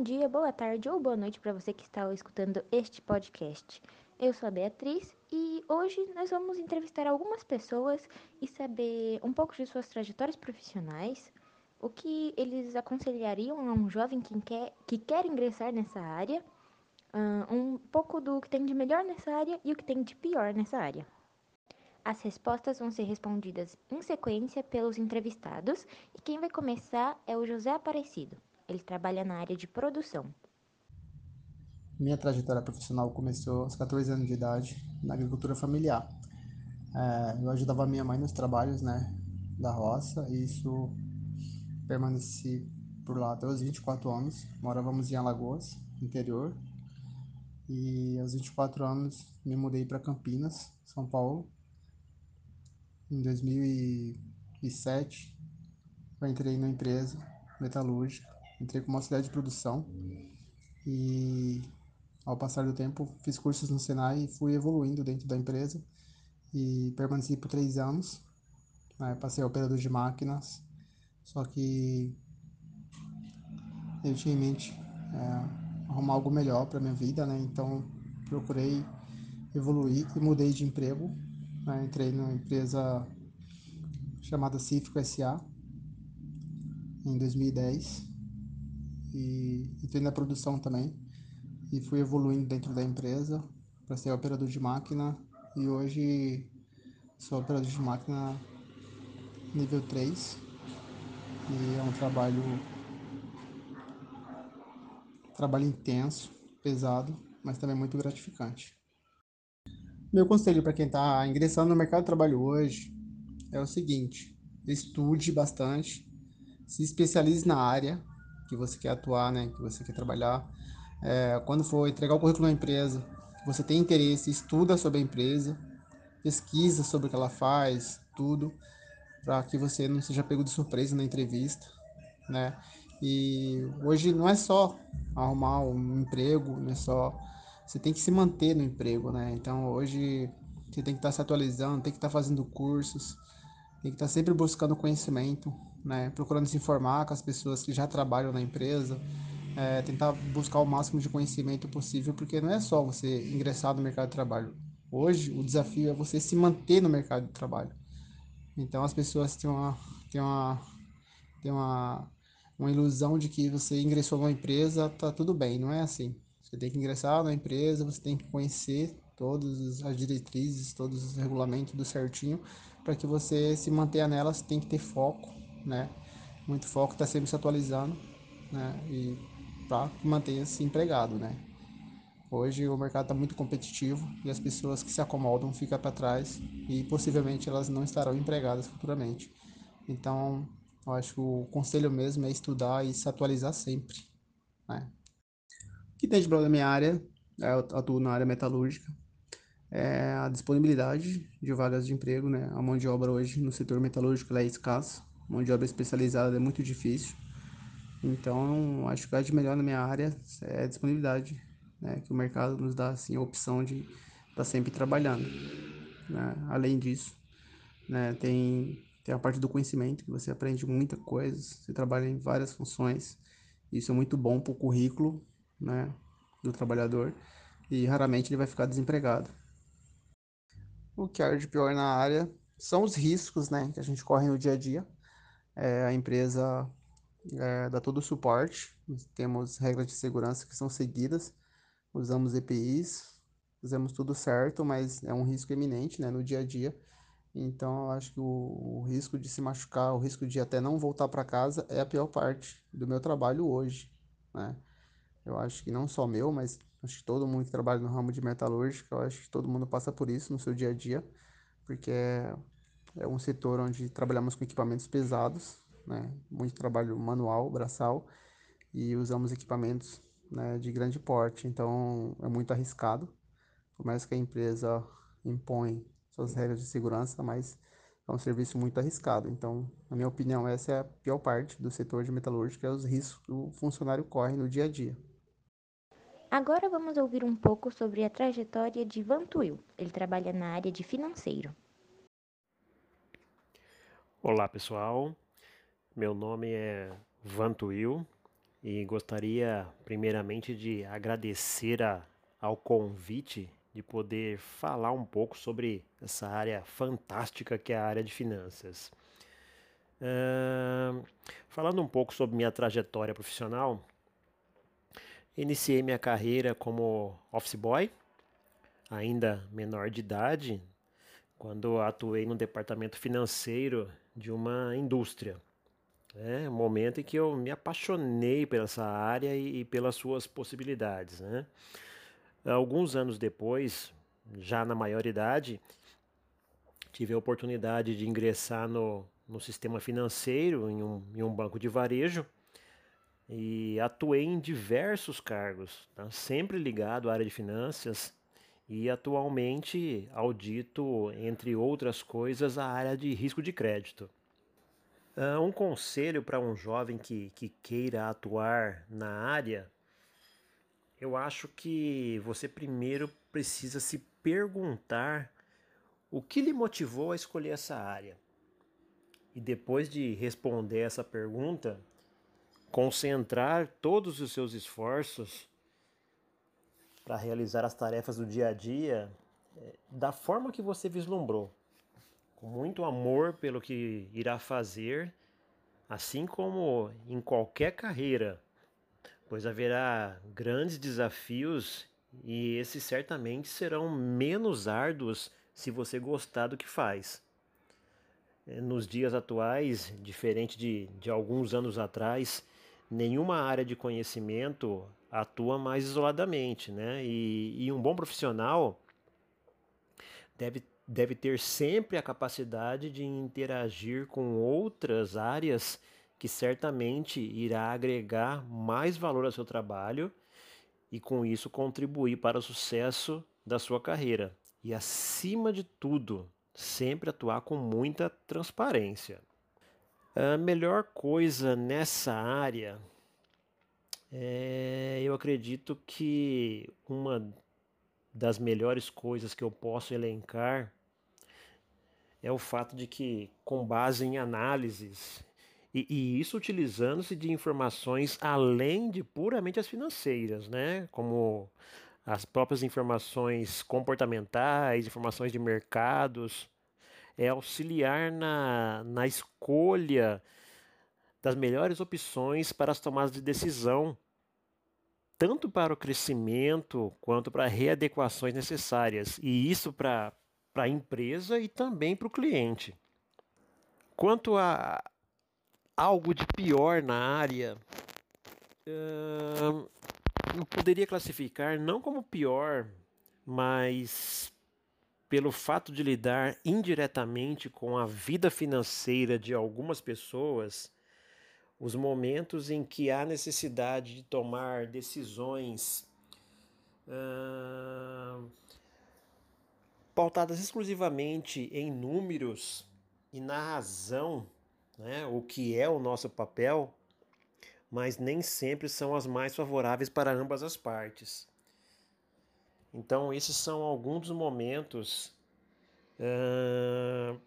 Bom dia, boa tarde ou boa noite para você que está escutando este podcast. Eu sou a Beatriz e hoje nós vamos entrevistar algumas pessoas e saber um pouco de suas trajetórias profissionais, o que eles aconselhariam a um jovem que quer, que quer ingressar nessa área, um pouco do que tem de melhor nessa área e o que tem de pior nessa área. As respostas vão ser respondidas em sequência pelos entrevistados e quem vai começar é o José Aparecido. Ele trabalha na área de produção. Minha trajetória profissional começou aos 14 anos de idade na agricultura familiar. É, eu ajudava minha mãe nos trabalhos né, da roça e isso permaneci por lá até os 24 anos. Morávamos em Alagoas, interior. E aos 24 anos me mudei para Campinas, São Paulo. Em 2007 eu entrei na empresa metalúrgica entrei como auxiliar de produção e ao passar do tempo fiz cursos no Senai e fui evoluindo dentro da empresa e permaneci por três anos. Né? Passei operador de máquinas, só que eu tinha em mente é, arrumar algo melhor para minha vida, né? Então procurei evoluir e mudei de emprego. Né? Entrei numa empresa chamada Cífico SA em 2010 e entrei na produção também. E fui evoluindo dentro da empresa para ser operador de máquina. E hoje sou operador de máquina nível 3 e é um trabalho trabalho intenso, pesado, mas também muito gratificante. Meu conselho para quem está ingressando no mercado de trabalho hoje é o seguinte: estude bastante, se especialize na área, que você quer atuar, né, que você quer trabalhar. É, quando for entregar o currículo na empresa, você tem interesse, estuda sobre a empresa, pesquisa sobre o que ela faz, tudo, para que você não seja pego de surpresa na entrevista, né? E hoje não é só arrumar um emprego, não é só você tem que se manter no emprego, né? Então hoje você tem que estar tá se atualizando, tem que estar tá fazendo cursos, tem que estar tá sempre buscando conhecimento, né? Procurando se informar com as pessoas que já trabalham na empresa, é, tentar buscar o máximo de conhecimento possível, porque não é só você ingressar no mercado de trabalho. Hoje, o desafio é você se manter no mercado de trabalho. Então, as pessoas têm uma, têm uma, têm uma, uma ilusão de que você ingressou numa empresa, tá tudo bem. Não é assim. Você tem que ingressar na empresa, você tem que conhecer todas as diretrizes, todos os regulamentos do certinho, para que você se mantenha nela, você tem que ter foco, né? Muito foco, está sempre se atualizando, né? E para manter-se empregado, né? Hoje o mercado está muito competitivo e as pessoas que se acomodam ficam para trás e possivelmente elas não estarão empregadas futuramente. Então, eu acho que o conselho mesmo é estudar e se atualizar sempre, né? O que tem de problema na minha área, eu atuo na área metalúrgica, é a disponibilidade de vagas de emprego, né? A mão de obra hoje no setor metalúrgico é escassa mão de obra especializada é muito difícil. Então, acho que o de melhor na minha área é a disponibilidade, né? que o mercado nos dá assim, a opção de estar tá sempre trabalhando. Né? Além disso, né? tem, tem a parte do conhecimento, que você aprende muita coisa, você trabalha em várias funções. Isso é muito bom para o currículo né? do trabalhador e raramente ele vai ficar desempregado. O que há de pior na área são os riscos né? que a gente corre no dia a dia é, a empresa é, dá todo o suporte, temos regras de segurança que são seguidas, usamos EPIs, fazemos tudo certo, mas é um risco eminente né, no dia a dia. Então, eu acho que o, o risco de se machucar, o risco de até não voltar para casa é a pior parte do meu trabalho hoje. Né? Eu acho que não só meu, mas acho que todo mundo que trabalha no ramo de metalúrgica, eu acho que todo mundo passa por isso no seu dia a dia, porque é é um setor onde trabalhamos com equipamentos pesados, né? muito trabalho manual, braçal, e usamos equipamentos né, de grande porte, então é muito arriscado. Por mais que a empresa impõe suas regras de segurança, mas é um serviço muito arriscado. Então, na minha opinião, essa é a pior parte do setor de metalúrgica, é os riscos que o funcionário corre no dia a dia. Agora vamos ouvir um pouco sobre a trajetória de Vantuil. Ele trabalha na área de financeiro. Olá pessoal, meu nome é Vantuil, e gostaria primeiramente de agradecer a, ao convite de poder falar um pouco sobre essa área fantástica que é a área de finanças. Uh, falando um pouco sobre minha trajetória profissional, iniciei minha carreira como office boy, ainda menor de idade, quando atuei no departamento financeiro de uma indústria. É um momento em que eu me apaixonei pela essa área e, e pelas suas possibilidades. Né? Alguns anos depois, já na maioridade, tive a oportunidade de ingressar no, no sistema financeiro, em um, em um banco de varejo, e atuei em diversos cargos, tá? sempre ligado à área de finanças e atualmente audito, entre outras coisas, a área de risco de crédito. Uh, um conselho para um jovem que, que queira atuar na área, eu acho que você primeiro precisa se perguntar o que lhe motivou a escolher essa área. E depois de responder essa pergunta, concentrar todos os seus esforços para realizar as tarefas do dia a dia é, da forma que você vislumbrou, com muito amor pelo que irá fazer, assim como em qualquer carreira, pois haverá grandes desafios e esses certamente serão menos árduos se você gostar do que faz. É, nos dias atuais, diferente de, de alguns anos atrás, nenhuma área de conhecimento atua mais isoladamente, né? E, e um bom profissional deve, deve ter sempre a capacidade de interagir com outras áreas que certamente irá agregar mais valor ao seu trabalho e com isso contribuir para o sucesso da sua carreira. E acima de tudo, sempre atuar com muita transparência. A melhor coisa nessa área é, eu acredito que uma das melhores coisas que eu posso elencar é o fato de que, com base em análises, e, e isso utilizando-se de informações além de puramente as financeiras, né? Como as próprias informações comportamentais, informações de mercados, é auxiliar na, na escolha das melhores opções para as tomadas de decisão, tanto para o crescimento quanto para readequações necessárias, e isso para a empresa e também para o cliente. Quanto a algo de pior na área, eu poderia classificar não como pior, mas pelo fato de lidar indiretamente com a vida financeira de algumas pessoas, os momentos em que há necessidade de tomar decisões uh, pautadas exclusivamente em números e na razão, né, o que é o nosso papel, mas nem sempre são as mais favoráveis para ambas as partes. Então, esses são alguns dos momentos uh,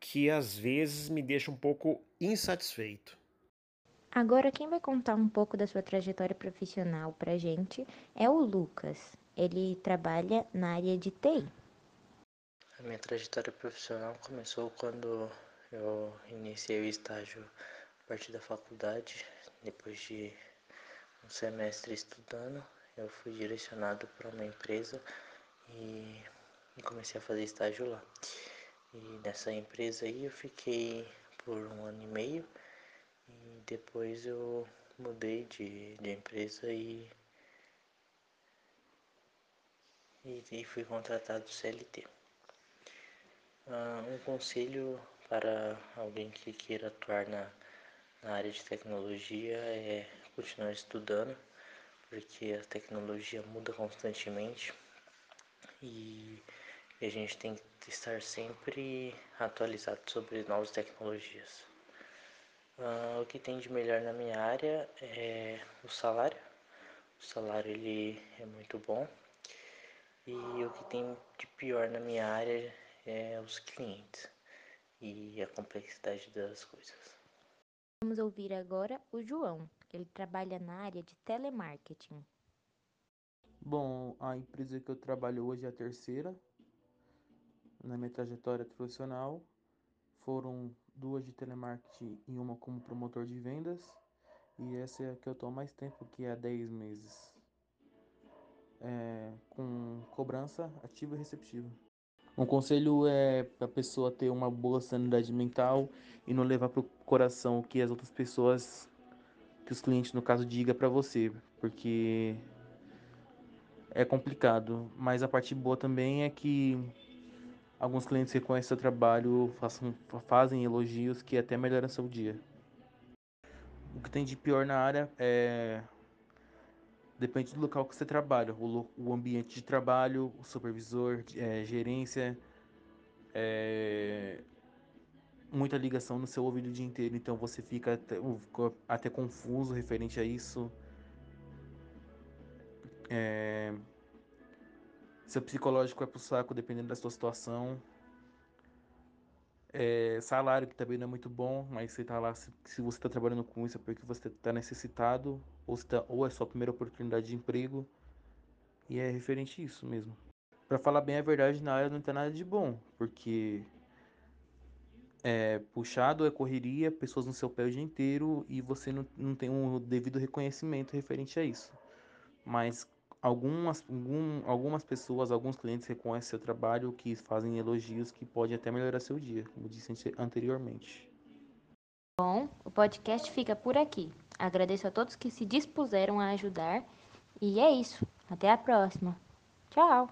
que às vezes me deixam um pouco insatisfeito. Agora, quem vai contar um pouco da sua trajetória profissional pra gente é o Lucas. Ele trabalha na área de TI. A minha trajetória profissional começou quando eu iniciei o estágio a partir da faculdade, depois de um semestre estudando eu fui direcionado para uma empresa e, comecei a fazer estágio lá. E nessa empresa aí eu fiquei por um ano e meio e depois eu mudei de, de empresa e, e, e fui contratado CLT. Uh, um conselho para alguém que queira atuar na, na área de tecnologia é continuar estudando porque a tecnologia muda constantemente e a gente tem que estar sempre atualizado sobre novas tecnologias. Uh, o que tem de melhor na minha área é o salário. O salário ele é muito bom. E o que tem de pior na minha área é os clientes e a complexidade das coisas. Vamos ouvir agora o João. Ele trabalha na área de telemarketing. Bom, a empresa que eu trabalho hoje é a terceira na minha trajetória profissional. Foram duas de telemarketing e uma como promotor de vendas. E essa é a que eu estou mais tempo, que é há 10 meses. É, com cobrança ativa e receptiva. Um conselho é a pessoa ter uma boa sanidade mental e não levar para o coração o que as outras pessoas, que os clientes no caso, diga para você, porque é complicado. Mas a parte boa também é que alguns clientes reconhecem seu trabalho, façam, fazem elogios que até melhoram seu dia. O que tem de pior na área é Depende do local que você trabalha, o, o ambiente de trabalho, o supervisor, é, gerência, é, muita ligação no seu ouvido o dia inteiro, então você fica até, até confuso referente a isso. É, seu psicológico é pro saco dependendo da sua situação. É, salário que também não é muito bom, mas você tá lá, se, se você está trabalhando com isso é porque você está necessitado, ou, tá, ou é sua primeira oportunidade de emprego, e é referente a isso mesmo. Para falar bem a verdade, na área não tem nada de bom, porque é puxado, é correria, pessoas no seu pé o dia inteiro e você não, não tem um devido reconhecimento referente a isso. Mas algumas, algum, algumas pessoas, alguns clientes reconhecem seu trabalho, que fazem elogios que podem até melhorar seu dia, como disse anteriormente. Bom, o podcast fica por aqui. Agradeço a todos que se dispuseram a ajudar. E é isso. Até a próxima. Tchau!